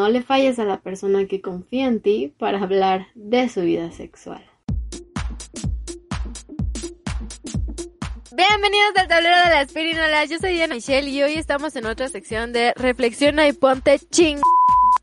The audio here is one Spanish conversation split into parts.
no le falles a la persona que confía en ti para hablar de su vida sexual. Bienvenidos al tablero de las pirinolas, yo soy Diana Michelle y hoy estamos en otra sección de Reflexiona y ponte ching.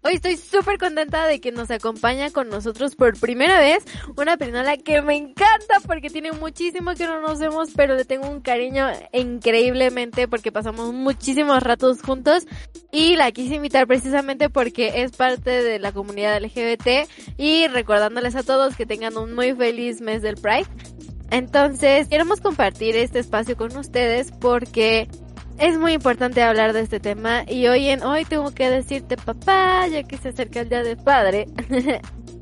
Hoy estoy súper contenta de que nos acompaña con nosotros por primera vez una perinola que me encanta porque tiene muchísimo que no nos vemos, pero le tengo un cariño increíblemente porque pasamos muchísimos ratos juntos y la quise invitar precisamente porque es parte de la comunidad LGBT y recordándoles a todos que tengan un muy feliz mes del Pride. Entonces, queremos compartir este espacio con ustedes porque es muy importante hablar de este tema y hoy en hoy tengo que decirte papá, ya que se acerca el día del padre,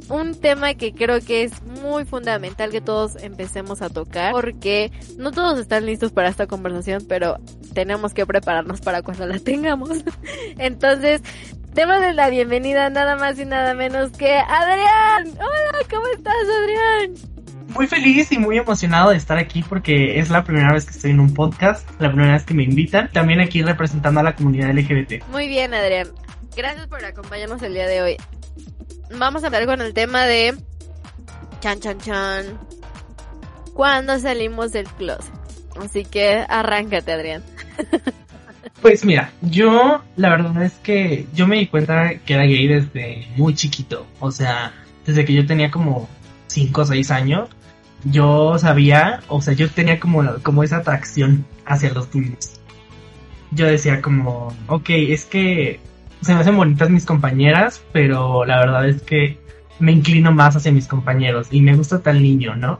un tema que creo que es muy fundamental que todos empecemos a tocar porque no todos están listos para esta conversación, pero tenemos que prepararnos para cuando la tengamos. Entonces, démosle la bienvenida nada más y nada menos que Adrián. Hola, ¿cómo estás, Adrián? Muy feliz y muy emocionado de estar aquí porque es la primera vez que estoy en un podcast, la primera vez que me invitan, también aquí representando a la comunidad LGBT. Muy bien, Adrián. Gracias por acompañarnos el día de hoy. Vamos a hablar con el tema de chan chan chan. ¿Cuándo salimos del closet? Así que arráncate, Adrián. Pues mira, yo la verdad es que yo me di cuenta que era gay desde muy chiquito. O sea, desde que yo tenía como 5 o 6 años yo sabía, o sea, yo tenía como, como esa atracción hacia los niños. Yo decía como, ok, es que se me hacen bonitas mis compañeras, pero la verdad es que me inclino más hacia mis compañeros y me gusta tal niño, ¿no?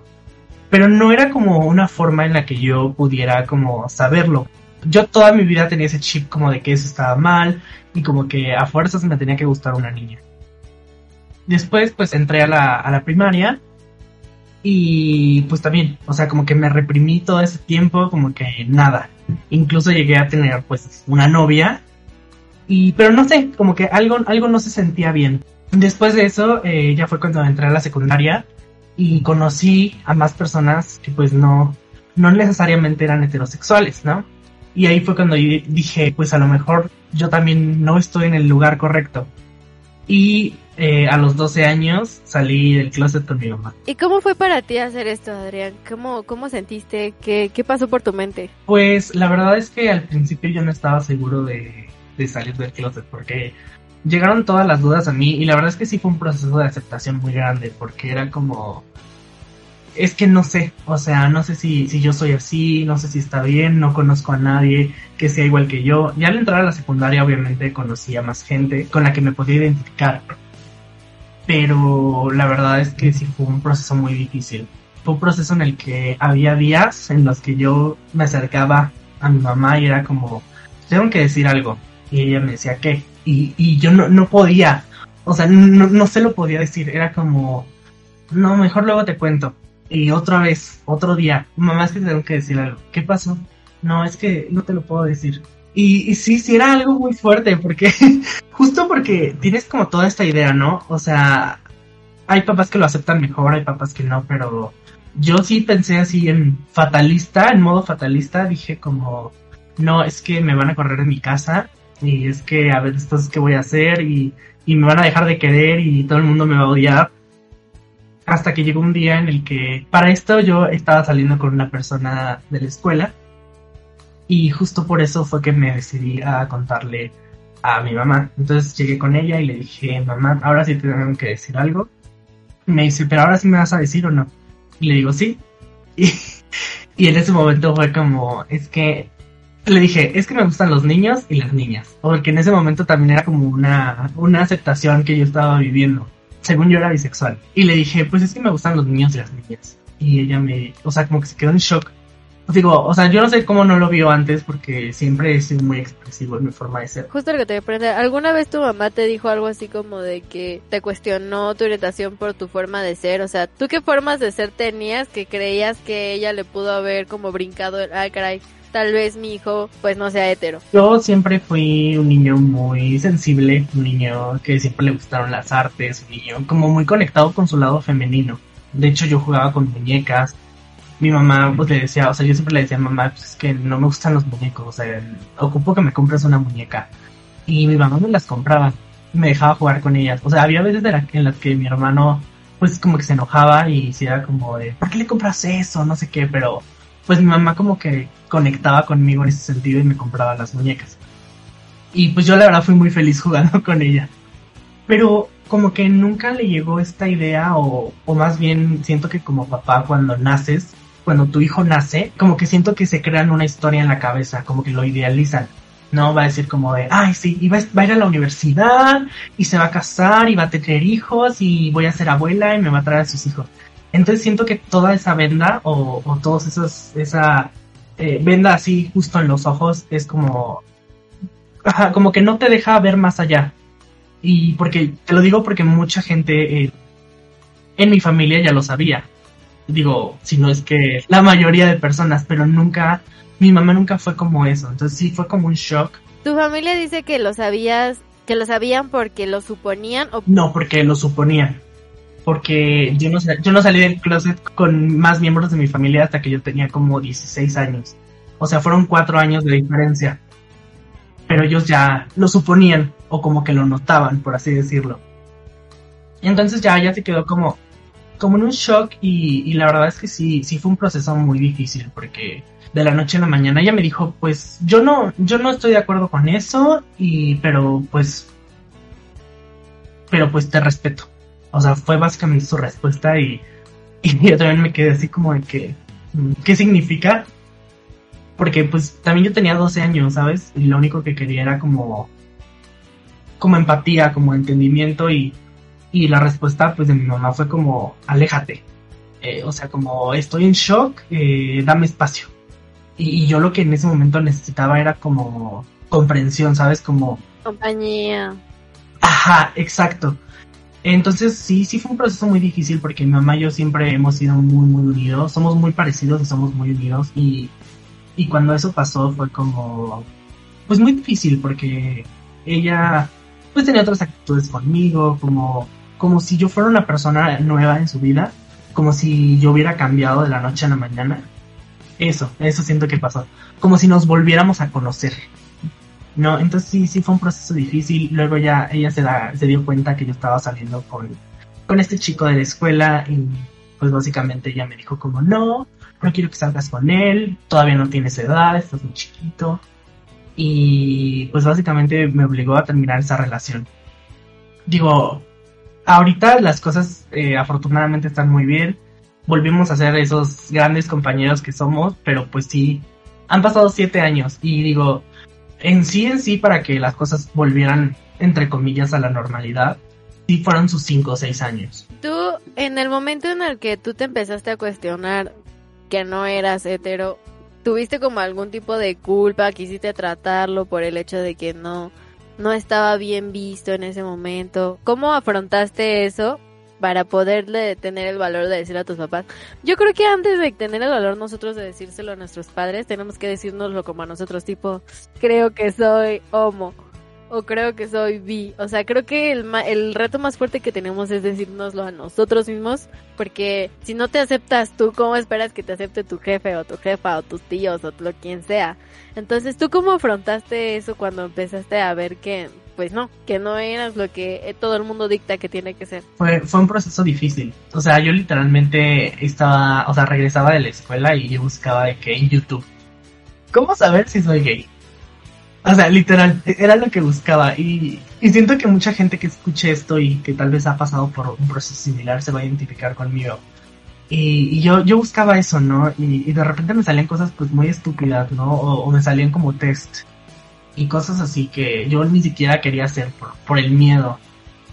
Pero no era como una forma en la que yo pudiera como saberlo. Yo toda mi vida tenía ese chip como de que eso estaba mal y como que a fuerzas me tenía que gustar una niña. Después pues entré a la, a la primaria y pues también, o sea, como que me reprimí todo ese tiempo, como que nada. Incluso llegué a tener pues una novia. Y, pero no sé, como que algo, algo no se sentía bien. Después de eso, eh, ya fue cuando entré a la secundaria y conocí a más personas que pues no, no necesariamente eran heterosexuales, ¿no? Y ahí fue cuando dije, pues a lo mejor yo también no estoy en el lugar correcto. Y eh, a los 12 años salí del closet con mi mamá. ¿Y cómo fue para ti hacer esto, Adrián? ¿Cómo, cómo sentiste? ¿Qué, ¿Qué pasó por tu mente? Pues la verdad es que al principio yo no estaba seguro de, de salir del closet porque llegaron todas las dudas a mí y la verdad es que sí fue un proceso de aceptación muy grande porque era como es que no sé, o sea, no sé si, si yo soy así, no sé si está bien, no conozco a nadie que sea igual que yo. Ya al entrar a la secundaria obviamente conocí a más gente con la que me podía identificar pero la verdad es que sí fue un proceso muy difícil. Fue un proceso en el que había días en los que yo me acercaba a mi mamá y era como, tengo que decir algo. Y ella me decía, ¿qué? Y, y yo no, no podía, o sea, no, no se lo podía decir, era como, no, mejor luego te cuento. Y otra vez, otro día, mamá es que tengo que decir algo. ¿Qué pasó? No, es que no te lo puedo decir. Y, sí, sí era algo muy fuerte, porque justo porque tienes como toda esta idea, ¿no? O sea, hay papás que lo aceptan mejor, hay papás que no, pero yo sí pensé así en fatalista, en modo fatalista, dije como, no, es que me van a correr de mi casa y es que a ver, entonces qué voy a hacer y, y me van a dejar de querer y todo el mundo me va a odiar. Hasta que llegó un día en el que, para esto yo estaba saliendo con una persona de la escuela y justo por eso fue que me decidí a contarle a mi mamá. Entonces llegué con ella y le dije, mamá, ahora sí te tengo que decir algo. me dice, pero ahora sí me vas a decir o no. Y le digo, sí. Y, y en ese momento fue como, es que le dije, es que me gustan los niños y las niñas. Porque en ese momento también era como una, una aceptación que yo estaba viviendo. Según yo era bisexual. Y le dije, pues es que me gustan los niños y las niñas. Y ella me, o sea, como que se quedó en shock. Digo, o sea, yo no sé cómo no lo vio antes porque siempre he sido muy expresivo en mi forma de ser. Justo lo que te voy ¿alguna vez tu mamá te dijo algo así como de que te cuestionó tu orientación por tu forma de ser? O sea, ¿tú qué formas de ser tenías que creías que ella le pudo haber como brincado ay caray, tal vez mi hijo pues no sea hetero? Yo siempre fui un niño muy sensible, un niño que siempre le gustaron las artes, un niño como muy conectado con su lado femenino. De hecho, yo jugaba con muñecas, mi mamá pues le decía, o sea, yo siempre le decía mamá, pues es que no me gustan los muñecos, o sea, ocupo que me compres una muñeca. Y mi mamá me las compraba. me dejaba jugar con ellas. O sea, había veces en las que mi hermano pues como que se enojaba y decía como de, ¿por qué le compras eso? No sé qué, pero pues mi mamá como que conectaba conmigo en ese sentido y me compraba las muñecas. Y pues yo la verdad fui muy feliz jugando con ella. Pero como que nunca le llegó esta idea o, o más bien siento que como papá cuando naces, cuando tu hijo nace, como que siento que se crean una historia en la cabeza, como que lo idealizan. No va a decir como de, ay, sí, y va, a ir a la universidad y se va a casar y va a tener hijos y voy a ser abuela y me va a traer a sus hijos. Entonces siento que toda esa venda o, o todos esos, esa eh, venda así justo en los ojos es como, ajá, como que no te deja ver más allá. Y porque, te lo digo porque mucha gente eh, en mi familia ya lo sabía. Digo, si no es que la mayoría de personas, pero nunca mi mamá nunca fue como eso, entonces sí fue como un shock. ¿Tu familia dice que lo sabías, que lo sabían porque lo suponían o No, porque lo suponían. Porque yo no, yo no salí del closet con más miembros de mi familia hasta que yo tenía como 16 años. O sea, fueron cuatro años de diferencia. Pero ellos ya lo suponían o como que lo notaban, por así decirlo. Y entonces ya, ya se quedó como, como en un shock y, la verdad es que sí, sí fue un proceso muy difícil porque de la noche a la mañana. Ella me dijo, pues yo no, yo no estoy de acuerdo con eso, y pero pues, pero pues te respeto. O sea, fue básicamente su respuesta y, y yo también me quedé así como de que, mm, ¿qué significa? Porque pues también yo tenía 12 años, ¿sabes? Y lo único que quería era como, como empatía, como entendimiento y, y la respuesta pues de mi mamá fue como, aléjate. Eh, o sea, como estoy en shock, eh, dame espacio. Y, yo lo que en ese momento necesitaba era como comprensión, ¿sabes? Como... Compañía. Ajá, exacto. Entonces sí, sí fue un proceso muy difícil porque mi mamá y yo siempre hemos sido muy, muy unidos, somos muy parecidos y somos muy unidos y, y cuando eso pasó fue como, pues muy difícil porque ella pues tenía otras actitudes conmigo, como, como si yo fuera una persona nueva en su vida, como si yo hubiera cambiado de la noche a la mañana eso, eso siento que pasó. Como si nos volviéramos a conocer. No, entonces sí, sí fue un proceso difícil. Luego ya ella se, da, se dio cuenta que yo estaba saliendo con, con este chico de la escuela y pues básicamente ella me dijo como no, no quiero que salgas con él, todavía no tienes edad, estás muy chiquito. Y pues básicamente me obligó a terminar esa relación. Digo, ahorita las cosas eh, afortunadamente están muy bien volvimos a ser esos grandes compañeros que somos, pero pues sí, han pasado siete años y digo, en sí en sí para que las cosas volvieran entre comillas a la normalidad, sí fueron sus cinco o seis años. Tú, en el momento en el que tú te empezaste a cuestionar que no eras hetero, ¿tuviste como algún tipo de culpa? ¿Quisiste tratarlo por el hecho de que no, no estaba bien visto en ese momento? ¿Cómo afrontaste eso? para poderle tener el valor de decir a tus papás. Yo creo que antes de tener el valor nosotros de decírselo a nuestros padres, tenemos que decírnoslo como a nosotros, tipo, creo que soy homo o creo que soy bi. O sea, creo que el, el reto más fuerte que tenemos es decírnoslo a nosotros mismos, porque si no te aceptas tú, ¿cómo esperas que te acepte tu jefe o tu jefa o tus tíos o lo quien sea? Entonces, ¿tú cómo afrontaste eso cuando empezaste a ver que pues no, que no eras lo que eh, todo el mundo dicta que tiene que ser. Fue, fue un proceso difícil. O sea, yo literalmente estaba, o sea, regresaba de la escuela y yo buscaba de que en YouTube, ¿cómo saber si soy gay? O sea, literal, era lo que buscaba. Y, y siento que mucha gente que escuche esto y que tal vez ha pasado por un proceso similar se va a identificar conmigo. Y, y yo, yo buscaba eso, ¿no? Y, y, de repente me salían cosas pues muy estúpidas, ¿no? O, o me salían como test y cosas así que yo ni siquiera quería hacer por, el miedo.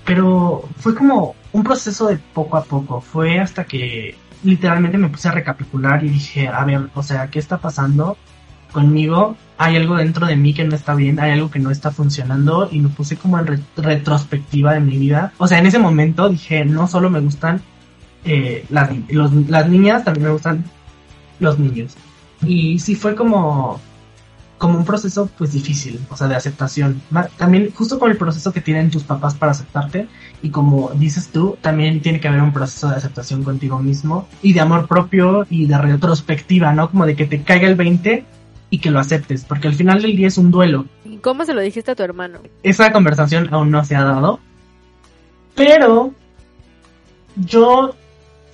Pero fue como un proceso de poco a poco. Fue hasta que literalmente me puse a recapitular y dije, a ver, o sea, ¿qué está pasando conmigo? Hay algo dentro de mí que no está bien, hay algo que no está funcionando y me puse como en retrospectiva de mi vida. O sea, en ese momento dije, no solo me gustan eh, las, las niñas, también me gustan los niños. Y sí fue como como un proceso pues difícil, o sea, de aceptación. También justo con el proceso que tienen tus papás para aceptarte y como dices tú, también tiene que haber un proceso de aceptación contigo mismo y de amor propio y de retrospectiva, ¿no? Como de que te caiga el 20 y que lo aceptes, porque al final del día es un duelo. ¿Y cómo se lo dijiste a tu hermano? Esa conversación aún no se ha dado, pero yo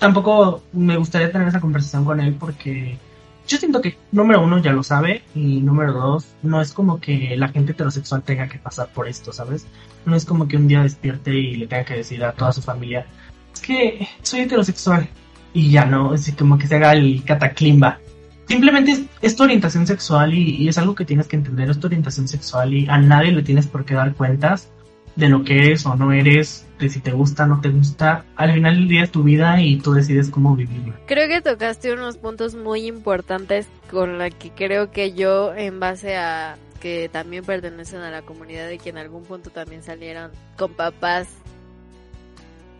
tampoco me gustaría tener esa conversación con él porque yo siento que número uno ya lo sabe y número dos no es como que la gente heterosexual tenga que pasar por esto, ¿sabes? No es como que un día despierte y le tenga que decir a toda su familia, es que soy heterosexual y ya no, es como que se haga el cataclimba. Simplemente es, tu orientación sexual y, es algo que tienes que entender, es tu orientación sexual y a nadie le tienes por qué dar cuentas de lo que eres o no eres, de si te gusta o no te gusta. Al final del día es tu vida y tú decides cómo vivirla. Creo que tocaste unos puntos muy importantes con la que creo que yo, en base a que también pertenecen a la comunidad y que en algún punto también salieron con papás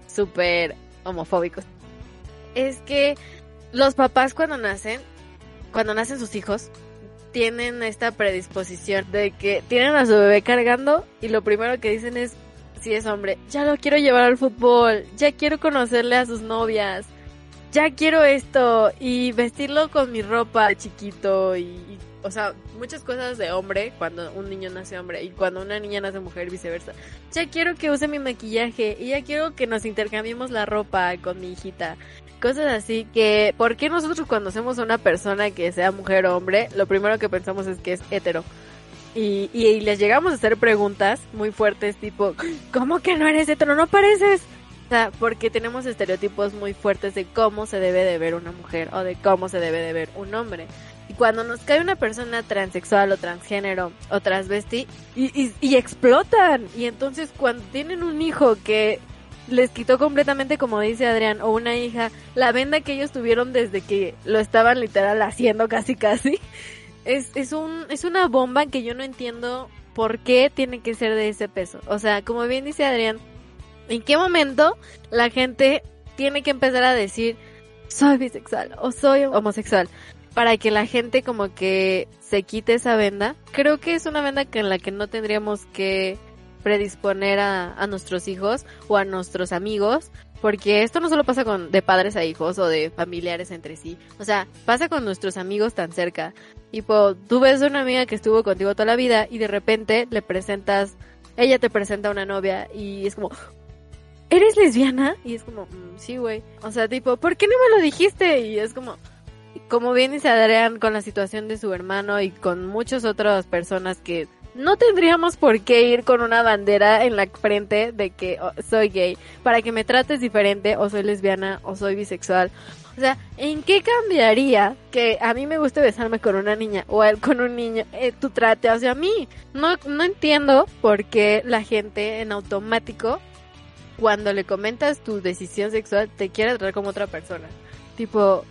súper homofóbicos, es que los papás cuando nacen, cuando nacen sus hijos, tienen esta predisposición de que tienen a su bebé cargando y lo primero que dicen es, si es hombre, ya lo quiero llevar al fútbol, ya quiero conocerle a sus novias, ya quiero esto y vestirlo con mi ropa chiquito y, y, o sea, muchas cosas de hombre cuando un niño nace hombre y cuando una niña nace mujer viceversa. Ya quiero que use mi maquillaje y ya quiero que nos intercambiemos la ropa con mi hijita cosas así que, ¿por qué nosotros cuando hacemos a una persona que sea mujer o hombre, lo primero que pensamos es que es hetero? Y, y, les llegamos a hacer preguntas muy fuertes tipo, ¿cómo que no eres hetero? No pareces. O sea, porque tenemos estereotipos muy fuertes de cómo se debe de ver una mujer o de cómo se debe de ver un hombre. Y cuando nos cae una persona transexual o transgénero o transvesti y, y, y explotan. Y entonces cuando tienen un hijo que les quitó completamente, como dice Adrián, o una hija, la venda que ellos tuvieron desde que lo estaban literal haciendo casi casi. Es, es, un, es una bomba que yo no entiendo por qué tiene que ser de ese peso. O sea, como bien dice Adrián, ¿en qué momento la gente tiene que empezar a decir soy bisexual o soy homosexual? Para que la gente como que se quite esa venda. Creo que es una venda que en la que no tendríamos que predisponer a, a, nuestros hijos o a nuestros amigos, porque esto no solo pasa con de padres a hijos o de familiares entre sí, o sea, pasa con nuestros amigos tan cerca. Tipo, tú ves a una amiga que estuvo contigo toda la vida y de repente le presentas, ella te presenta a una novia y es como, ¿eres lesbiana? Y es como, mmm, sí, güey. O sea, tipo, ¿por qué no me lo dijiste? Y es como, como bien dice Adrián con la situación de su hermano y con muchas otras personas que no tendríamos por qué ir con una bandera en la frente de que oh, soy gay para que me trates diferente o soy lesbiana o soy bisexual. O sea, ¿en qué cambiaría que a mí me guste besarme con una niña o con un niño, eh, tú trate hacia mí? No, no entiendo por qué la gente en automático, cuando le comentas tu decisión sexual, te quiere tratar como otra persona. Tipo,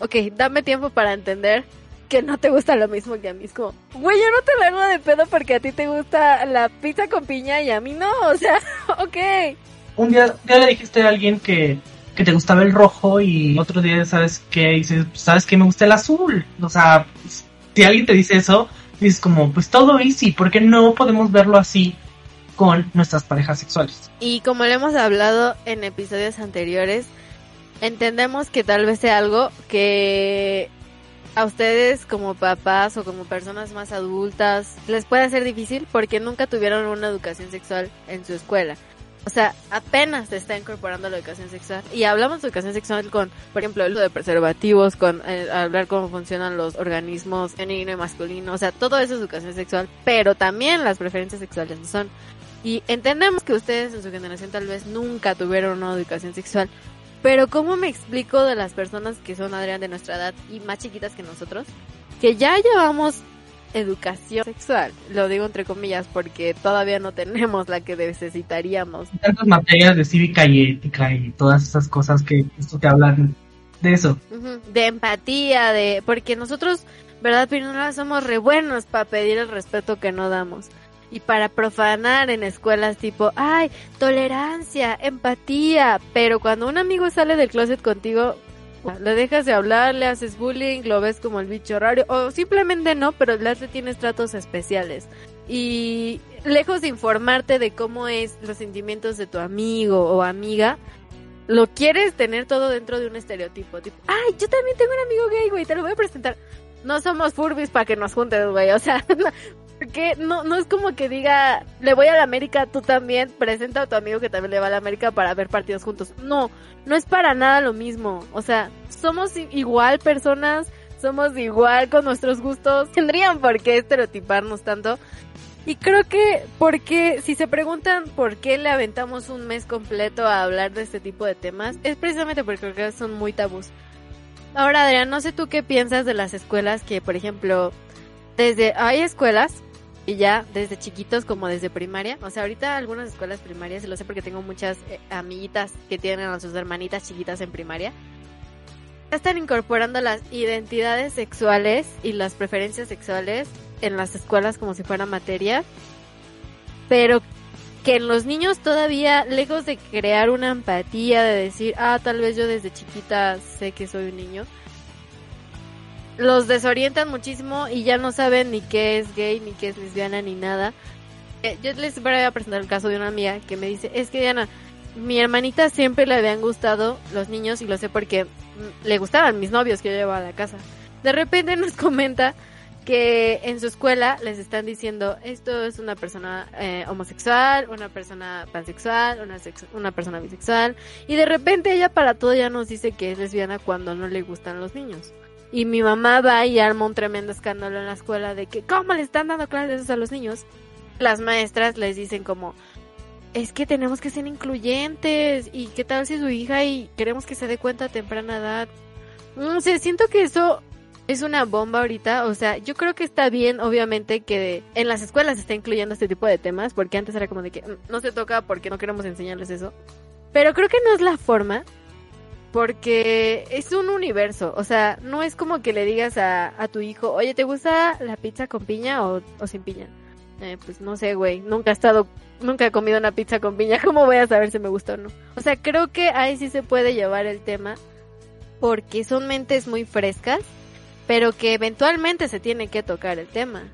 ok, dame tiempo para entender que no te gusta lo mismo que a mí. Es como, güey, yo no te lo hago de pedo porque a ti te gusta la pizza con piña y a mí no. O sea, ok. Un día, ya le dijiste a alguien que, que te gustaba el rojo y otro día, ¿sabes qué? dices, ¿sabes qué? Me gusta el azul. O sea, si alguien te dice eso, dices como, pues todo easy, ¿por qué no podemos verlo así con nuestras parejas sexuales? Y como le hemos hablado en episodios anteriores, entendemos que tal vez sea algo que a ustedes como papás o como personas más adultas les puede ser difícil porque nunca tuvieron una educación sexual en su escuela. O sea, apenas se está incorporando la educación sexual. Y hablamos de educación sexual con, por ejemplo, el uso de preservativos, con eh, hablar cómo funcionan los organismos femenino y masculino. O sea, todo eso es educación sexual, pero también las preferencias sexuales son. Y entendemos que ustedes en su generación tal vez nunca tuvieron una educación sexual, pero ¿cómo me explico de las personas que son Adrián de nuestra edad y más chiquitas que nosotros? Que ya llevamos educación sexual, lo digo entre comillas porque todavía no tenemos la que necesitaríamos. Tantas materias de cívica y ética y todas esas cosas que esto te hablan de eso. Uh -huh. De empatía, de porque nosotros, verdad, Pirinola, somos re buenos para pedir el respeto que no damos y para profanar en escuelas tipo, ay, tolerancia, empatía, pero cuando un amigo sale del closet contigo, le dejas de hablar, le haces bullying, lo ves como el bicho raro, o simplemente no, pero le tienes tratos especiales. Y lejos de informarte de cómo es los sentimientos de tu amigo o amiga, lo quieres tener todo dentro de un estereotipo, tipo, ay, yo también tengo un amigo gay, güey, te lo voy a presentar no somos furbis para que nos juntes, güey. O sea, porque no, no es como que diga, le voy a la América, tú también, presenta a tu amigo que también le va a la América para ver partidos juntos. No, no es para nada lo mismo. O sea, somos igual personas, somos igual con nuestros gustos. Tendrían por qué estereotiparnos tanto. Y creo que porque si se preguntan por qué le aventamos un mes completo a hablar de este tipo de temas, es precisamente porque creo que son muy tabús. Ahora, Adrián, no sé tú qué piensas de las escuelas que, por ejemplo, desde hay escuelas y ya desde chiquitos como desde primaria, o sea, ahorita algunas escuelas primarias, lo sé porque tengo muchas eh, amiguitas que tienen a sus hermanitas chiquitas en primaria, están incorporando las identidades sexuales y las preferencias sexuales en las escuelas como si fuera materia, pero que en los niños todavía, lejos de crear una empatía, de decir, ah, tal vez yo desde chiquita sé que soy un niño, los desorientan muchísimo y ya no saben ni qué es gay, ni qué es lesbiana, ni nada. Eh, yo les voy a presentar el caso de una amiga que me dice, es que Diana, mi hermanita siempre le habían gustado los niños y lo sé porque mm, le gustaban mis novios que yo llevaba a la casa. De repente nos comenta que en su escuela les están diciendo esto es una persona eh, homosexual, una persona pansexual, una, una persona bisexual y de repente ella para todo ya nos dice que es lesbiana cuando no le gustan los niños. Y mi mamá va y arma un tremendo escándalo en la escuela de que ¿cómo le están dando clases a los niños? Las maestras les dicen como es que tenemos que ser incluyentes y qué tal si su hija y queremos que se dé cuenta a temprana edad. No sé, siento que eso es una bomba ahorita, o sea, yo creo que está bien, obviamente, que en las escuelas se está incluyendo este tipo de temas, porque antes era como de que mm, no se toca porque no queremos enseñarles eso. Pero creo que no es la forma, porque es un universo, o sea, no es como que le digas a, a tu hijo, oye, ¿te gusta la pizza con piña o, sin piña? Eh, pues no sé, güey, nunca he estado, nunca he comido una pizza con piña, ¿cómo voy a saber si me gusta o no? O sea, creo que ahí sí se puede llevar el tema, porque son mentes muy frescas pero que eventualmente se tiene que tocar el tema.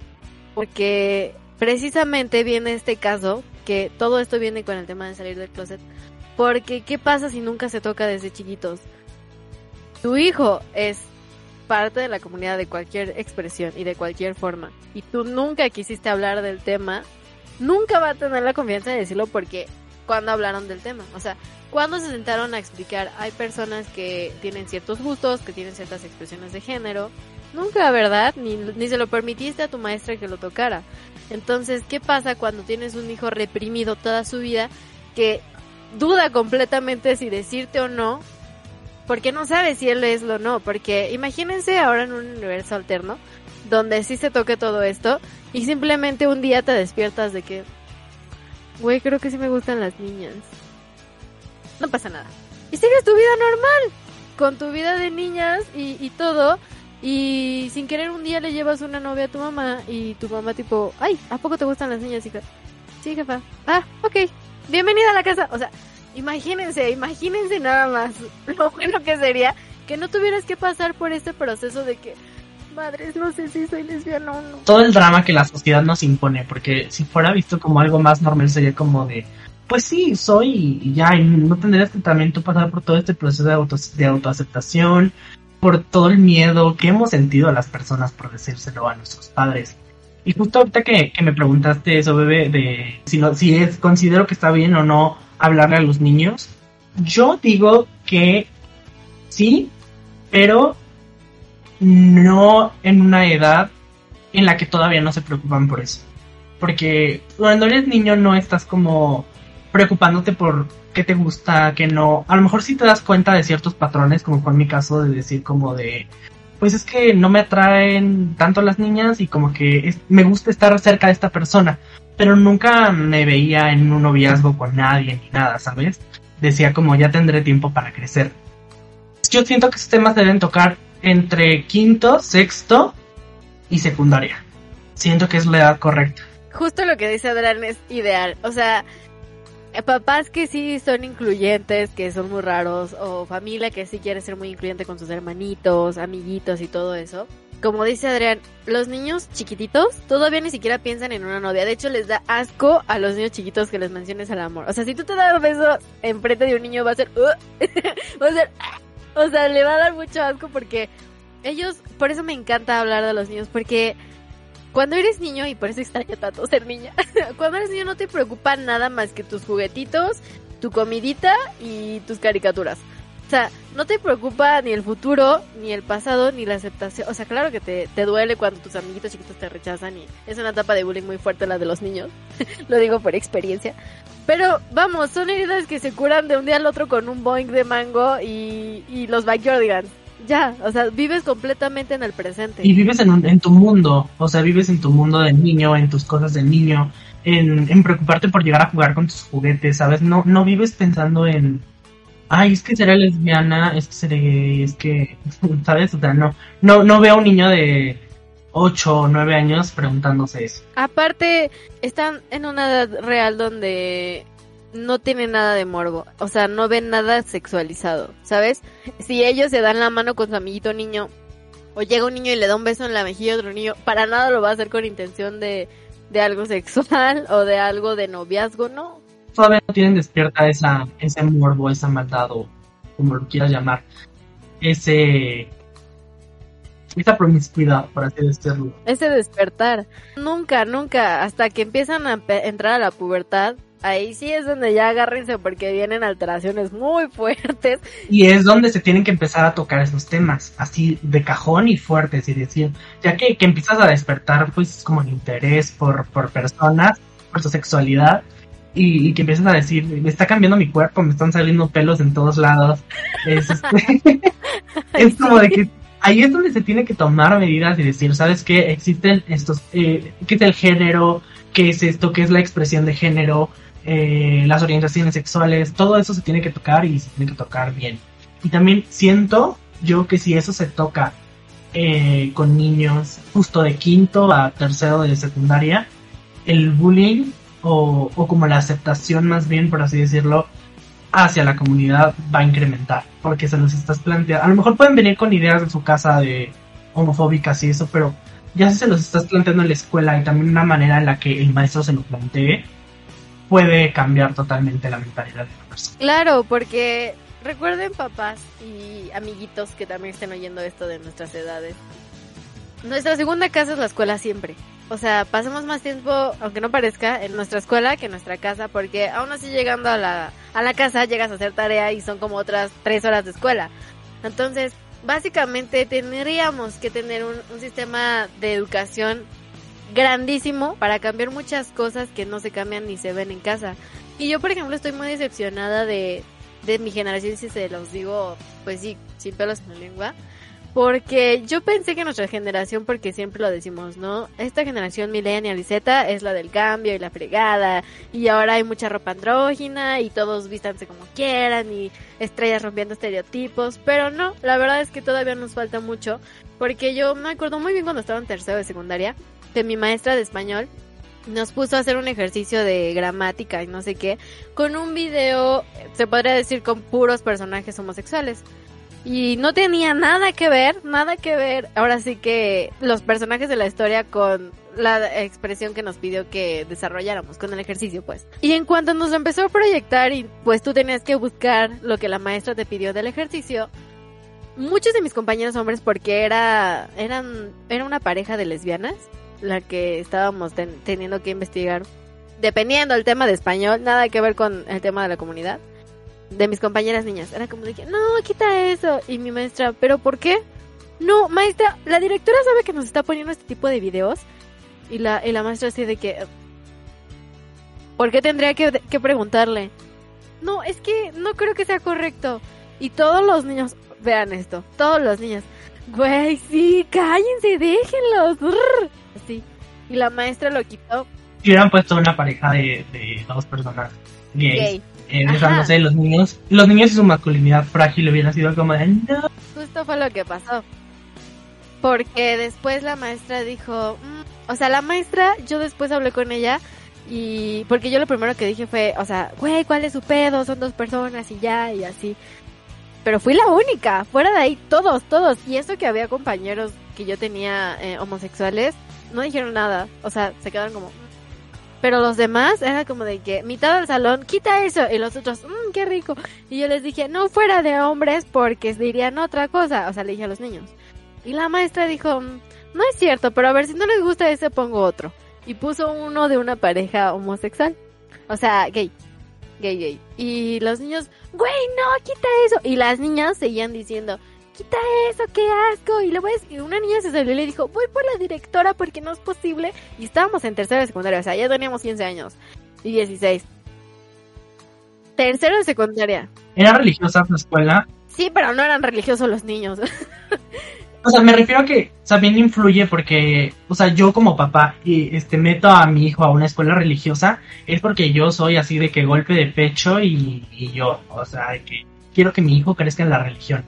Porque precisamente viene este caso, que todo esto viene con el tema de salir del closet, porque ¿qué pasa si nunca se toca desde chiquitos? Tu hijo es parte de la comunidad de cualquier expresión y de cualquier forma, y tú nunca quisiste hablar del tema, nunca va a tener la confianza de decirlo porque cuando hablaron del tema, o sea, cuando se sentaron a explicar, hay personas que tienen ciertos gustos, que tienen ciertas expresiones de género. Nunca, ¿verdad? Ni, ni se lo permitiste a tu maestra que lo tocara. Entonces, ¿qué pasa cuando tienes un hijo reprimido toda su vida que duda completamente si decirte o no? Porque no sabe si él es lo no. Porque imagínense ahora en un universo alterno donde sí se toque todo esto y simplemente un día te despiertas de que, güey, creo que sí me gustan las niñas no pasa nada. Y sigues tu vida normal, con tu vida de niñas y, todo. Y sin querer un día le llevas una novia a tu mamá y tu mamá tipo, ay, ¿a poco te gustan las niñas, hija? Sí, jefa. Ah, ok. Bienvenida a la casa. O sea, imagínense, imagínense nada más lo bueno que sería que no tuvieras que pasar por este proceso de que, madres, no sé si soy lesbiana o no. Todo el drama que la sociedad nos impone, porque si fuera visto como algo más normal sería como de, pues sí, soy y ya, y no tendrías que también tú pasar por todo este proceso de, auto, de autoaceptación, por todo el miedo que hemos sentido a las personas por decírselo a nuestros padres. Y justo ahorita que, me preguntaste eso, bebé, de si, no, si es, considero que está bien o no hablarle a los niños, yo digo que sí, pero no en una edad en la que todavía no se preocupan por eso. Porque cuando eres niño no estás como preocupándote por qué te gusta, qué no. A lo mejor sí te das cuenta de ciertos patrones, como fue en mi caso de decir como de, pues es que no me atraen tanto las niñas y como que me gusta estar cerca de esta persona, pero nunca me veía en un noviazgo con nadie ni nada, ¿sabes? Decía como ya tendré tiempo para crecer. Yo siento que estos temas deben tocar entre quinto, sexto y secundaria. Siento que es la edad correcta. Justo lo que dice Adrián es ideal. O sea, papás que sí son incluyentes, que son muy raros, o familia que sí quiere ser muy incluyente con sus hermanitos, amiguitos y todo eso. Como dice Adrián, los niños chiquititos todavía ni siquiera piensan en una novia. De hecho, les da asco a los niños chiquitos que les menciones al amor. O sea, si tú te das beso enfrente de un niño, va a ser. Uh, va a ser. O sea, le va a dar mucho asco porque ellos, por eso me encanta hablar de los niños, porque cuando eres niño, y por eso extraño tanto ser niña, cuando eres niño no te preocupa nada más que tus juguetitos, tu comidita y tus caricaturas. O sea, no te preocupa ni el futuro, ni el pasado, ni la aceptación. O sea, claro que te, te duele cuando tus amiguitos chiquitos te rechazan y es una etapa de bullying muy fuerte la de los niños. Lo digo por experiencia. Pero vamos, son heridas que se curan de un día al otro con un boing de mango y, y los backyardigans. Ya, o sea, vives completamente en el presente. Y vives en, un- en tu mundo, o sea, vives en tu mundo del niño, en tus cosas del niño, en, en preocuparte por llegar a jugar con tus juguetes, ¿sabes? No, no vives pensando en, ay, es que seré lesbiana, es que seré gay, es que, ¿sabes? O sea, no, no, no veo a un niño de 8 o 9 años preguntándose eso. Aparte, están en una edad real donde no tienen nada de morbo. O sea, no ven nada sexualizado, ¿sabes? Si ellos se dan la mano con su amiguito niño, o llega un niño y le da un beso en la mejilla a otro niño, para nada lo va a hacer con intención de, de algo sexual o de algo de noviazgo, no. Todavía no tienen despierta esa, ese morbo, esa maldad o como lo quieras llamar, ese, esa promiscuidad, por así decirlo. Ese despertar. Nunca, nunca, hasta que empiezan a entrar a la pubertad, ahí sí es donde ya agárrense porque vienen alteraciones muy fuertes. Y es donde se tienen que empezar a tocar esos temas, así de cajón y fuertes, y decir, ya que, que empiezas a despertar, pues, como el interés por, por personas, por su sexualidad, y, y que empiezas a decir, me está cambiando mi cuerpo, me están saliendo pelos en todos lados. Es, este, es como de que ahí es donde se tiene que tomar medidas y decir, ¿sabes qué? Existen estos, eh, ¿qué es el género? ¿Qué es esto? ¿Qué es la expresión de género? Eh, las orientaciones sexuales, todo eso se tiene que tocar y se tiene que tocar bien. Y también siento yo que si eso se toca eh, con niños justo de quinto a tercero de secundaria, el bullying o, o como la aceptación más bien, por así decirlo, hacia la comunidad va a incrementar, porque se los estás planteando. A lo mejor pueden venir con ideas de su casa de homofóbicas y eso, pero ya si se los estás planteando en la escuela y también una manera en la que el maestro se lo plantee, puede cambiar totalmente la mentalidad de la persona. Claro, porque recuerden papás y amiguitos que también estén oyendo esto de nuestras edades. Nuestra segunda casa es la escuela siempre. O sea, pasamos más tiempo, aunque no parezca, en nuestra escuela que en nuestra casa, porque aún así llegando a la, a la casa llegas a hacer tarea y son como otras tres horas de escuela. Entonces, básicamente tendríamos que tener un sistema de educación grandísimo para cambiar muchas cosas que no se cambian ni se ven en casa. Y yo, por ejemplo, estoy muy decepcionada de, de mi generación, si se los digo, pues sí, sin pelos en la lengua. Porque yo pensé que nuestra generación, porque siempre lo decimos, ¿no? Esta generación millennial y Z es la del cambio y la fregada. Y ahora hay mucha ropa andrógina y todos vístanse como quieran y estrellas rompiendo estereotipos. Pero no, la verdad es que todavía nos falta mucho. Porque yo me acuerdo muy bien cuando estaba en tercero de secundaria que mi maestra de español nos puso a hacer un ejercicio de gramática y no sé qué, con un video, se podría decir, con puros personajes homosexuales. Y no tenía nada que ver, nada que ver, ahora sí que los personajes de la historia con la expresión que nos pidió que desarrolláramos con el ejercicio, pues. Y en cuanto nos empezó a proyectar y pues tú tenías que buscar lo que la maestra te pidió del ejercicio, muchos de mis compañeros hombres, porque era, eran, era una pareja de lesbianas, la que estábamos ten- teniendo que investigar, dependiendo del tema de español, nada que ver con el tema de la comunidad, de mis compañeras niñas. Era como de que, no, quita eso. Y mi maestra, ¿pero por qué? No, maestra, la directora sabe que nos está poniendo este tipo de videos. Y la, y la maestra así de que, ¿por qué tendría que, que preguntarle? No, es que no creo que sea correcto. Y todos los niños, vean esto, todos los niños, güey, sí, cállense, déjenlos. brr". Y la maestra lo quitó Si hubieran puesto una pareja de, de dos personas gays, gay. eh, besándose, los niños, los niños y su masculinidad frágil hubiera sido como de, no, Justo fue lo que pasó. Porque después la maestra dijo, "Mm", o sea, la maestra, yo después hablé con ella y porque yo lo primero que dije fue, o sea, güey, ¿cuál es su pedo? Son dos personas y ya y así. Pero fui la única, fuera de ahí, todos, todos. Y eso que había compañeros que yo tenía eh, homosexuales, no dijeron nada. O sea, se quedaron como... Pero los demás era como de que mitad del salón, quita eso. Y los otros, mmm, qué rico. Y yo les dije, no fuera de hombres porque dirían otra cosa. O sea, le dije a los niños. Y la maestra dijo, "Mm, no es cierto, pero a ver, si no les gusta ese, pongo otro. Y puso uno de una pareja homosexual. O sea, gay. Gay, gay. Y los niños, güey, no, quita eso. Y las niñas seguían diciendo, quita eso, qué asco. Y luego es, y una niña se salió y le dijo, voy por la directora porque no es posible. Y estábamos en tercero de secundaria, o sea, ya teníamos 15 años. Y 16. Tercero de secundaria. ¿Era religiosa tu escuela? Sí, pero no eran religiosos los niños. O sea, me refiero a que también influye porque, o sea, yo como papá y este meto a mi hijo a una escuela religiosa es porque yo soy así de que golpe de pecho y, y yo, o sea, de que quiero que mi hijo crezca en la religión.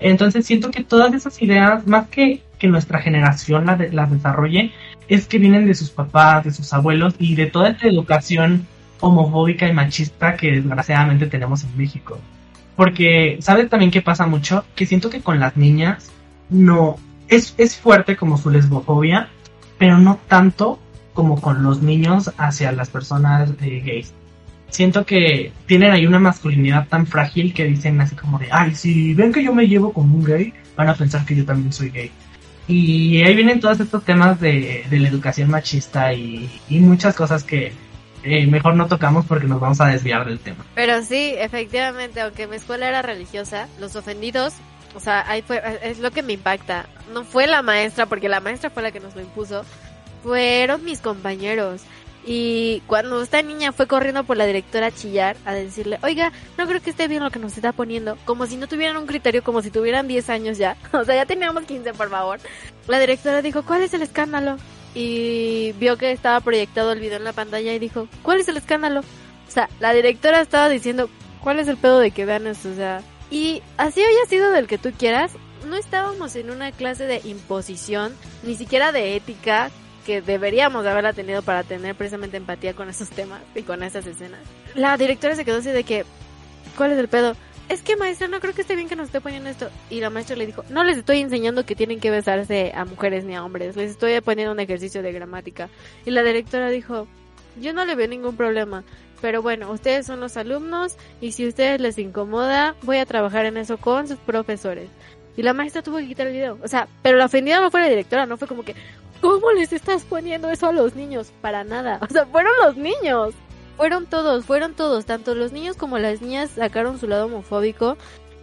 Entonces siento que todas esas ideas, más que que nuestra generación las desarrolle, es que vienen de sus papás, de sus abuelos y de toda esta educación homofóbica y machista que desgraciadamente tenemos en México. Porque, ¿sabes también qué pasa mucho? Que siento que con las niñas no es, es fuerte como su lesbofobia, pero no tanto como con los niños hacia las personas eh, gays. Siento que tienen ahí una masculinidad tan frágil que dicen así como de, ay, si ven que yo me llevo como un gay, van a pensar que yo también soy gay. Y ahí vienen todos estos temas de, de la educación machista y, y muchas cosas que eh, mejor no tocamos porque nos vamos a desviar del tema. Pero sí, efectivamente, aunque mi escuela era religiosa, los ofendidos, o sea, ahí es lo que me impacta. No fue la maestra, porque la maestra fue la que nos lo impuso, fueron mis compañeros. Y cuando esta niña fue corriendo por la directora a chillar, a decirle, oiga, no creo que esté bien lo que nos está poniendo, como si no tuvieran un criterio, como si tuvieran 10 años ya, o sea, ya teníamos 15, por favor. La directora dijo, ¿cuál es el escándalo? Y vio que estaba proyectado el video en la pantalla y dijo, ¿cuál es el escándalo? O sea, la directora estaba diciendo, ¿cuál es el pedo de que vean esto? O sea, y así haya sido del que tú quieras, no estábamos en una clase de imposición, ni siquiera de ética, que deberíamos de haberla tenido para tener precisamente empatía con esos temas y con esas escenas. La directora se quedó así de que, ¿cuál es el pedo? Es que maestra, no creo que esté bien que nos esté poniendo esto. Y la maestra le dijo, no les estoy enseñando que tienen que besarse a mujeres ni a hombres, les estoy poniendo un ejercicio de gramática. Y la directora dijo, yo no le veo ningún problema, pero bueno, ustedes son los alumnos y si a ustedes les incomoda, voy a trabajar en eso con sus profesores. Y la maestra tuvo que quitar el video. O sea, pero la ofendida no fue la directora, no fue como que, ¿cómo les estás poniendo eso a los niños? Para nada. O sea, fueron los niños. Fueron todos, fueron todos. Tanto los niños como las niñas sacaron su lado homofóbico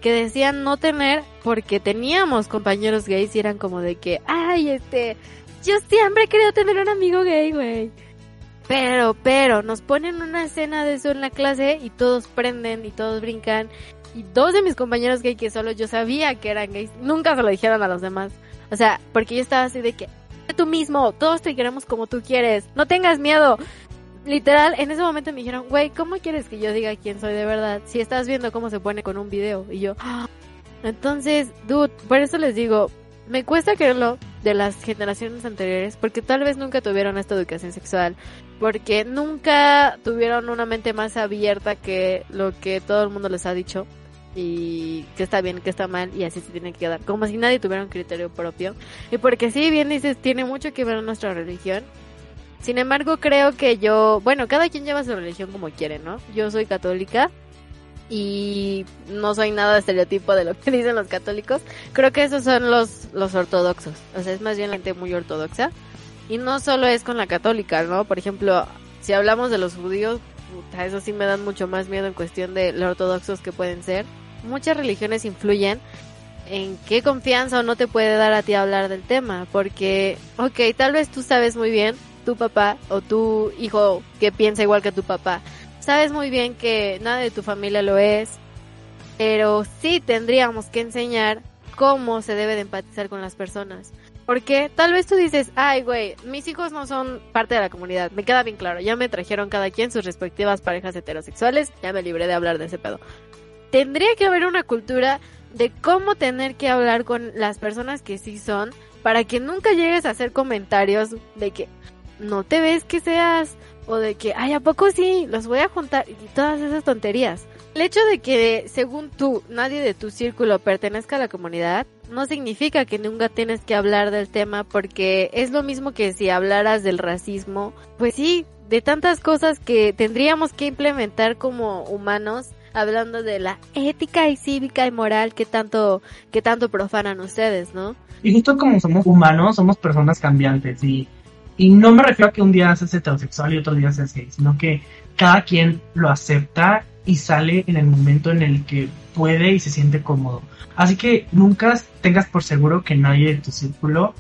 que decían no tener porque teníamos compañeros gays y eran como de que, ay, este, yo siempre he querido tener un amigo gay, güey. Pero, pero, nos ponen una escena de eso en la clase y todos prenden y todos brincan. Y dos de mis compañeros gay que solo yo sabía que eran gays, nunca se lo dijeron a los demás. O sea, porque yo estaba así de que, tú mismo, todos te queremos como tú quieres, no tengas miedo. Literal, en ese momento me dijeron, güey, ¿cómo quieres que yo diga quién soy de verdad? Si estás viendo cómo se pone con un video. Y yo, "Ah". entonces, dude, por eso les digo, me cuesta creerlo de las generaciones anteriores, porque tal vez nunca tuvieron esta educación sexual, porque nunca tuvieron una mente más abierta que lo que todo el mundo les ha dicho y que está bien, que está mal y así se tiene que quedar, como si nadie tuviera un criterio propio. Y porque sí, bien dices, tiene mucho que ver nuestra religión. Sin embargo, creo que yo, bueno, cada quien lleva su religión como quiere, ¿no? Yo soy católica y no soy nada estereotipo de lo que dicen los católicos. Creo que esos son los, los ortodoxos. O sea, es más bien la gente muy ortodoxa. Y no solo es con la católica, ¿no? Por ejemplo, si hablamos de los judíos, puta, eso sí me dan mucho más miedo en cuestión de los ortodoxos que pueden ser. Muchas religiones influyen en qué confianza o no te puede dar a ti hablar del tema. Porque, ok, tal vez tú sabes muy bien, tu papá o tu hijo que piensa igual que tu papá, sabes muy bien que nada de tu familia lo es, pero sí tendríamos que enseñar cómo se debe de empatizar con las personas. Porque tal vez tú dices, ay, güey, mis hijos no son parte de la comunidad. Me queda bien claro. Ya me trajeron cada quien sus respectivas parejas heterosexuales. Ya me libré de hablar de ese pedo. Tendría que haber una cultura de cómo tener que hablar con las personas que sí son para que nunca llegues a hacer comentarios de que no te ves que seas o de que, ay, ¿a poco sí? Los voy a juntar y todas esas tonterías. El hecho de que, según tú, nadie de tu círculo pertenezca a la comunidad, no significa que nunca tienes que hablar del tema porque es lo mismo que si hablaras del racismo. Pues sí, de tantas cosas que tendríamos que implementar como humanos hablando de la ética y cívica y moral que tanto, que tanto profanan ustedes, ¿no? Y justo como somos humanos, somos personas cambiantes y, y no me refiero a que un día seas heterosexual y otro día seas gay, sino que cada quien lo acepta y sale en el momento en el que puede y se siente cómodo. Así que nunca tengas por seguro que nadie de tu círculo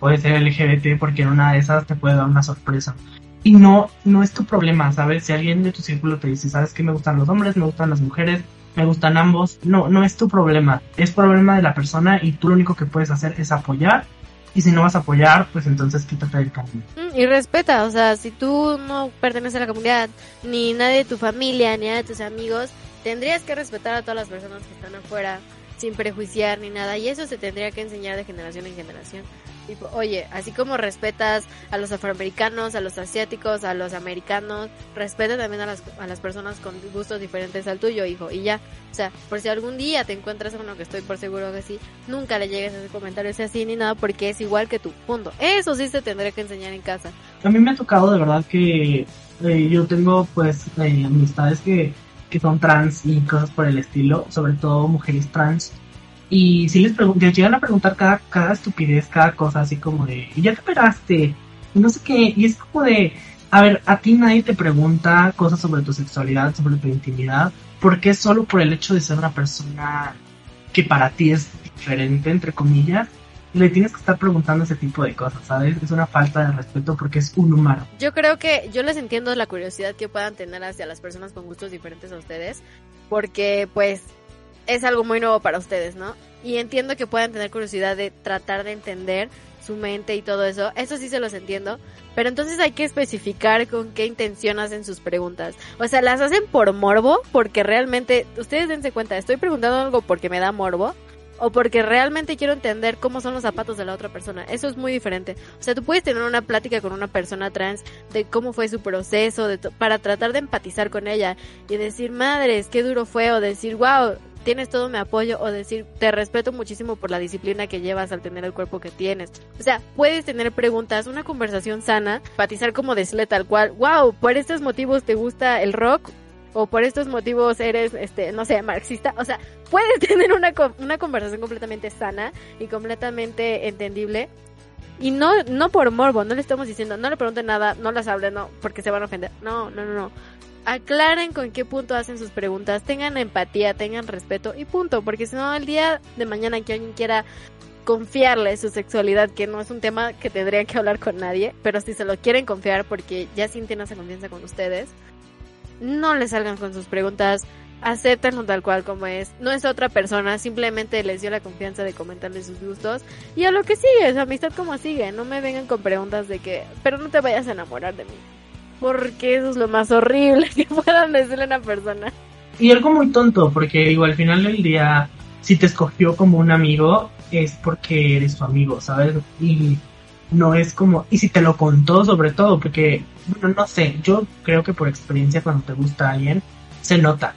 puede ser LGBT porque en una de esas te puede dar una sorpresa. Y no, no es tu problema, ¿sabes? Si alguien de tu círculo te dice, ¿sabes que me gustan los hombres, me gustan las mujeres, me gustan ambos? No, no es tu problema, es problema de la persona y tú lo único que puedes hacer es apoyar y si no vas a apoyar, pues entonces quítate del camino. Mm, y respeta, o sea, si tú no perteneces a la comunidad, ni nadie de tu familia, ni nadie de tus amigos, tendrías que respetar a todas las personas que están afuera sin prejuiciar ni nada. Y eso se tendría que enseñar de generación en generación. Tipo, oye, así como respetas a los afroamericanos, a los asiáticos, a los americanos, respeta también a las, a las personas con gustos diferentes al tuyo, hijo. Y ya, o sea, por si algún día te encuentras a uno que estoy por seguro que sí, nunca le llegues a ese comentario ese así ni nada porque es igual que tú. Punto. Eso sí se tendría que enseñar en casa. A mí me ha tocado de verdad que eh, yo tengo pues eh, amistades que, que son trans y cosas por el estilo, sobre todo mujeres trans y si les, les llegan a preguntar cada, cada estupidez, cada cosa, así como de, ¿y ya te operaste? No sé qué. Y es como de, a ver, a ti nadie te pregunta cosas sobre tu sexualidad, sobre tu intimidad, porque solo por el hecho de ser una persona que para ti es diferente, entre comillas, le tienes que estar preguntando ese tipo de cosas, ¿sabes? Es una falta de respeto porque es un humano. Yo creo que yo les entiendo la curiosidad que puedan tener hacia las personas con gustos diferentes a ustedes, porque pues es algo muy nuevo para ustedes, ¿no? Y entiendo que puedan tener curiosidad de tratar de entender su mente y todo eso. Eso sí se los entiendo. Pero entonces hay que especificar con qué intención hacen sus preguntas. O sea, las hacen por morbo, porque realmente, ustedes dense cuenta, estoy preguntando algo porque me da morbo. O porque realmente quiero entender cómo son los zapatos de la otra persona. Eso es muy diferente. O sea, tú puedes tener una plática con una persona trans de cómo fue su proceso, de para tratar de empatizar con ella y decir, madres, qué duro fue, o decir, wow, tienes todo mi apoyo o decir te respeto muchísimo por la disciplina que llevas al tener el cuerpo que tienes. O sea, puedes tener preguntas, una conversación sana, patizar como decirle tal cual, wow, por estos motivos te gusta el rock o por estos motivos eres, este, no sé, marxista. O sea, puedes tener una, una conversación completamente sana y completamente entendible. Y no, no por morbo, no le estamos diciendo, no le pregunten nada, no las hablen, no, porque se van a ofender. No, no, no, no aclaren con qué punto hacen sus preguntas, tengan empatía, tengan respeto y punto, porque si no el día de mañana que alguien quiera confiarle su sexualidad, que no es un tema que tendrían que hablar con nadie, pero si se lo quieren confiar porque ya sienten esa confianza con ustedes, no les salgan con sus preguntas, acéptenlo tal cual como es, no es otra persona, simplemente les dio la confianza de comentarle sus gustos. Y a lo que sigue, su amistad como sigue, no me vengan con preguntas de que, pero no te vayas a enamorar de mí porque eso es lo más horrible que puedan decirle a una persona. Y algo muy tonto, porque digo, al final del día, si te escogió como un amigo, es porque eres su amigo, ¿sabes? Y no es como, y si te lo contó sobre todo, porque, bueno, no sé, yo creo que por experiencia cuando te gusta alguien, se nota.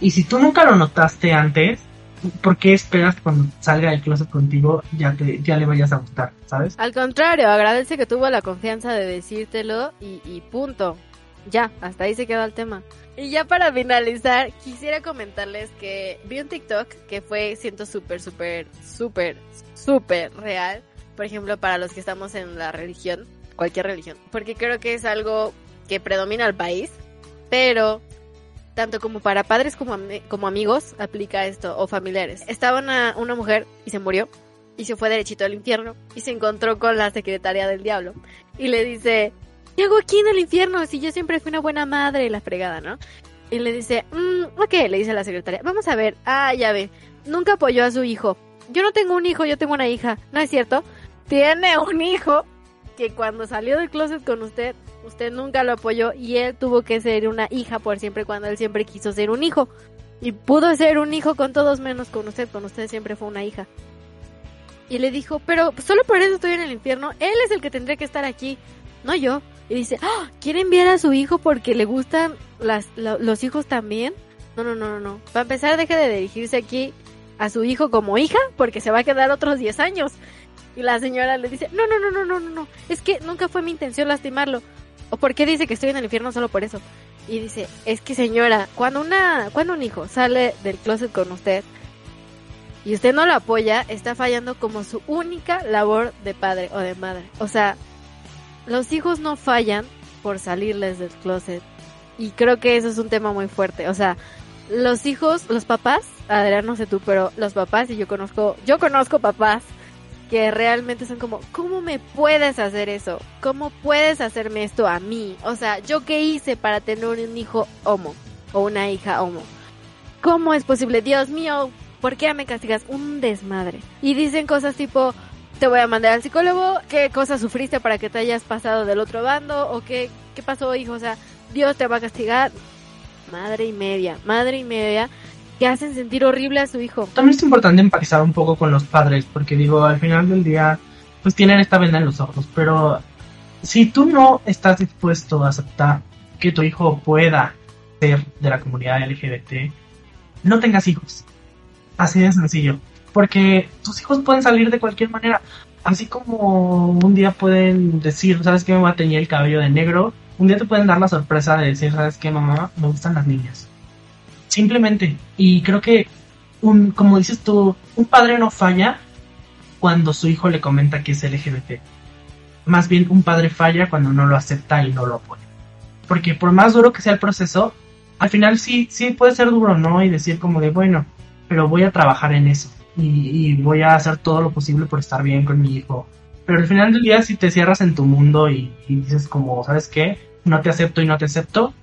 Y si tú nunca lo notaste antes, ¿por qué esperas que cuando salga del closet contigo ya, te, ya le vayas a gustar, ¿sabes? Al contrario, agradece que tuvo la confianza de decírtelo y, y punto. Ya, hasta ahí se queda el tema. Y ya para finalizar, quisiera comentarles que vi un TikTok que fue, siento súper, súper, súper, súper real. Por ejemplo, para los que estamos en la religión, cualquier religión. Porque creo que es algo que predomina al país. Pero tanto como para padres como, como amigos aplica esto, o familiares. Estaba una, una mujer y se murió, y se fue derechito al infierno, y se encontró con la secretaria del diablo, y le dice, ¿qué hago aquí en el infierno si yo siempre fui una buena madre? Y la fregada, ¿no? Y le dice, mmm, ok, le dice la secretaria, vamos a ver, ah, ya ve, nunca apoyó a su hijo. Yo no tengo un hijo, yo tengo una hija, ¿no es cierto? Tiene un hijo que cuando salió del closet con usted usted nunca lo apoyó y él tuvo que ser una hija por siempre cuando él siempre quiso ser un hijo. Y pudo ser un hijo con todos menos con usted, con usted siempre fue una hija. Y le dijo, pero solo por eso estoy en el infierno, él es el que tendría que estar aquí, no yo. Y dice, ¡Ah! ¿quiere enviar a su hijo porque le gustan las, los hijos también? No, no, no, no, no. Para empezar, deje de dirigirse aquí a su hijo como hija porque se va a quedar otros 10 años. Y la señora le dice, no, no, no, no, no, no, no, es que nunca fue mi intención lastimarlo. ¿O por qué dice que estoy en el infierno solo por eso? y dice, es que señora, cuando una, cuando un hijo sale del closet con usted y usted no lo apoya, está fallando como su única labor de padre o de madre. O sea, los hijos no fallan por salirles del closet. Y creo que eso es un tema muy fuerte. O sea, los hijos, los papás, Adrián, no sé tú, pero los papás, y yo conozco, yo conozco papás que realmente son como, ¿cómo me puedes hacer eso? ¿Cómo puedes hacerme esto a mí? O sea, ¿yo qué hice para tener un hijo homo o una hija homo? ¿Cómo es posible? Dios mío, ¿por qué me castigas? Un desmadre. Y dicen cosas tipo, te voy a mandar al psicólogo, ¿qué cosas sufriste para que te hayas pasado del otro bando? ¿O qué, qué pasó, hijo? O sea, Dios te va a castigar. Madre y media, madre y media hacen sentir horrible a su hijo. También es importante empatizar un poco con los padres, porque digo, al final del día, pues tienen esta venda en los ojos, pero si tú no estás dispuesto a aceptar que tu hijo pueda ser de la comunidad LGBT, no tengas hijos. Así de sencillo. Porque tus hijos pueden salir de cualquier manera. Así como un día pueden decir, ¿sabes qué? Me voy a teñir el cabello de negro. Un día te pueden dar la sorpresa de decir, ¿sabes qué, mamá? Me gustan las niñas Simplemente. Y creo que, un, como dices tú, un padre no falla cuando su hijo le comenta que es LGBT. Más bien un padre falla cuando no lo acepta y no lo apoya. Porque por más duro que sea el proceso, al final sí, sí puede ser duro, ¿no? Y decir como de, bueno, pero voy a trabajar en eso. Y, voy a hacer todo lo posible por estar bien con mi hijo. Pero al final del día, si te cierras en tu mundo y, y dices como, ¿sabes qué? No te acepto y no te acepto,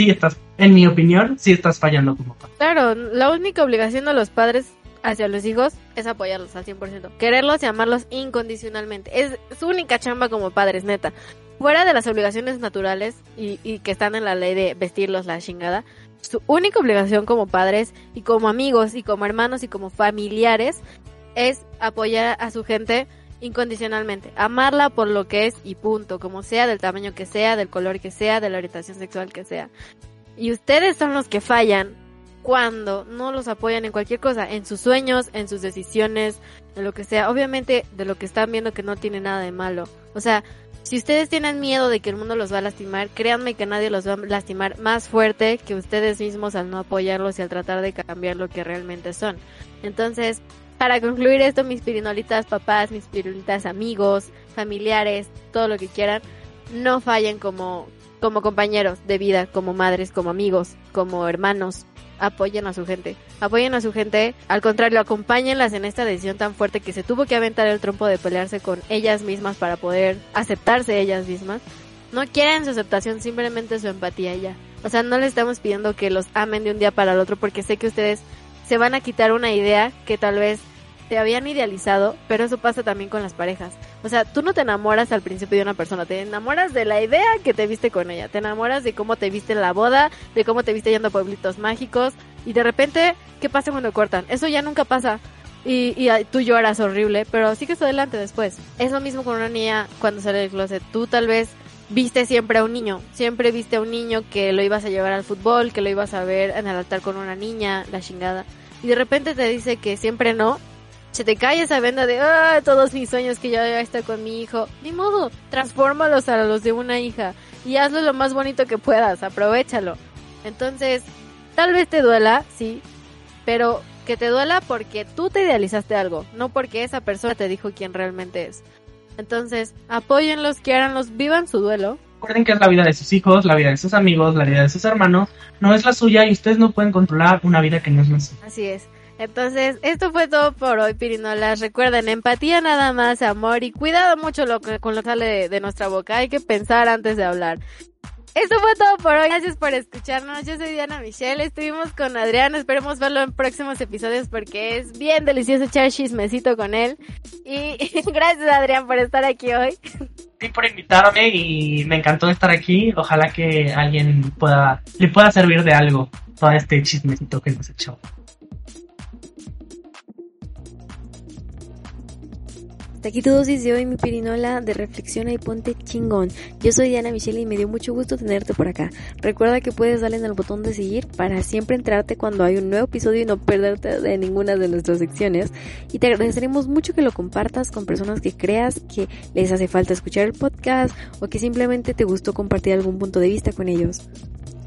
sí estás, en mi opinión, sí estás fallando como padre. Claro, la única obligación de los padres hacia los hijos es apoyarlos al 100%. Quererlos y amarlos incondicionalmente. Es su única chamba como padres, neta. Fuera de las obligaciones naturales y, y que están en la ley de vestirlos la chingada, su única obligación como padres y como amigos y como hermanos y como familiares es apoyar a su gente incondicionalmente, amarla por lo que es y punto, como sea, del tamaño que sea, del color que sea, de la orientación sexual que sea. Y ustedes son los que fallan cuando no los apoyan en cualquier cosa, en sus sueños, en sus decisiones, en lo que sea. Obviamente de lo que están viendo que no tiene nada de malo. O sea, si ustedes tienen miedo de que el mundo los va a lastimar, créanme que nadie los va a lastimar más fuerte que ustedes mismos al no apoyarlos y al tratar de cambiar lo que realmente son. Entonces, para concluir esto, mis pirinolitas papás, mis pirinolitas amigos, familiares, todo lo que quieran, no fallen como, como compañeros de vida, como madres, como amigos, como hermanos. Apoyen a su gente. Apoyen a su gente. Al contrario, acompáñenlas en esta decisión tan fuerte que se tuvo que aventar el trompo de pelearse con ellas mismas para poder aceptarse ellas mismas. No quieren su aceptación, simplemente su empatía ya. O sea, no les estamos pidiendo que los amen de un día para el otro porque sé que ustedes se van a quitar una idea que tal vez te habían idealizado, pero eso pasa también con las parejas. O sea, tú no te enamoras al principio de una persona, te enamoras de la idea que te viste con ella, te enamoras de cómo te viste en la boda, de cómo te viste yendo a pueblitos mágicos, y de repente, ¿qué pasa cuando cortan? Eso ya nunca pasa. Y, y tú lloras horrible, pero sigues adelante después. Es lo mismo con una niña cuando sale del closet. Tú tal vez viste siempre a un niño, siempre viste a un niño que lo ibas a llevar al fútbol, que lo ibas a ver en el altar con una niña, la chingada. Y de repente te dice que siempre no, se te cae esa venda de ah, todos mis sueños que yo ya estoy con mi hijo. Ni modo, transfórmalos a los de una hija y hazlo lo más bonito que puedas, aprovechalo. Entonces, tal vez te duela, sí, pero que te duela porque tú te idealizaste algo, no porque esa persona te dijo quién realmente es. Entonces, apóyenlos, quieranlos, vivan su duelo. Recuerden que es la vida de sus hijos, la vida de sus amigos, la vida de sus hermanos, no es la suya y ustedes no pueden controlar una vida que no es la suya. Así es. Entonces, esto fue todo por hoy, Pirinolas. Recuerden, empatía nada más, amor y cuidado mucho lo que, con lo que sale de, nuestra boca. Hay que pensar antes de hablar. Esto fue todo por hoy. Gracias por escucharnos. Yo soy Diana Michelle. Estuvimos con Adrián. Esperemos verlo en próximos episodios porque es bien delicioso echar chismecito con él. Y gracias, Adrián, por estar aquí hoy. Sí, por invitarme y me encantó estar aquí. Ojalá que alguien pueda, le pueda servir de algo todo este chismecito que hemos hecho. Tu dosis de hoy, mi pirinola de reflexiona y ponte chingón. Yo soy Diana Michelle y me dio mucho gusto tenerte por acá. Recuerda que puedes darle en el botón de seguir para siempre enterarte cuando hay un nuevo episodio y no perderte de ninguna de nuestras secciones. Y te agradeceremos mucho que lo compartas con personas que creas que les hace falta escuchar el podcast o que simplemente te gustó compartir algún punto de vista con ellos.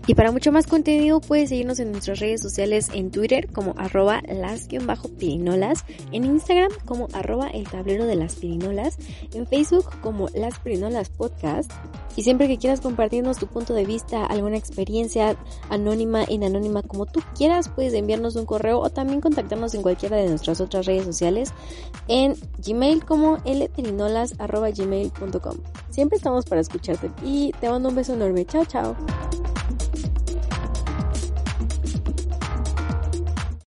Y para mucho más contenido puedes seguirnos en nuestras redes sociales en Twitter como arroba las-pirinolas, en Instagram como arroba el tablero de las pirinolas, en Facebook como las pirinolas podcast. Y siempre que quieras compartirnos tu punto de vista, alguna experiencia anónima, inanónima, como tú quieras, puedes enviarnos un correo o también contactarnos en cualquiera de nuestras otras redes sociales en Gmail como lpirinolas.gmail.com. Siempre estamos para escucharte y te mando un beso enorme. Chao, chao.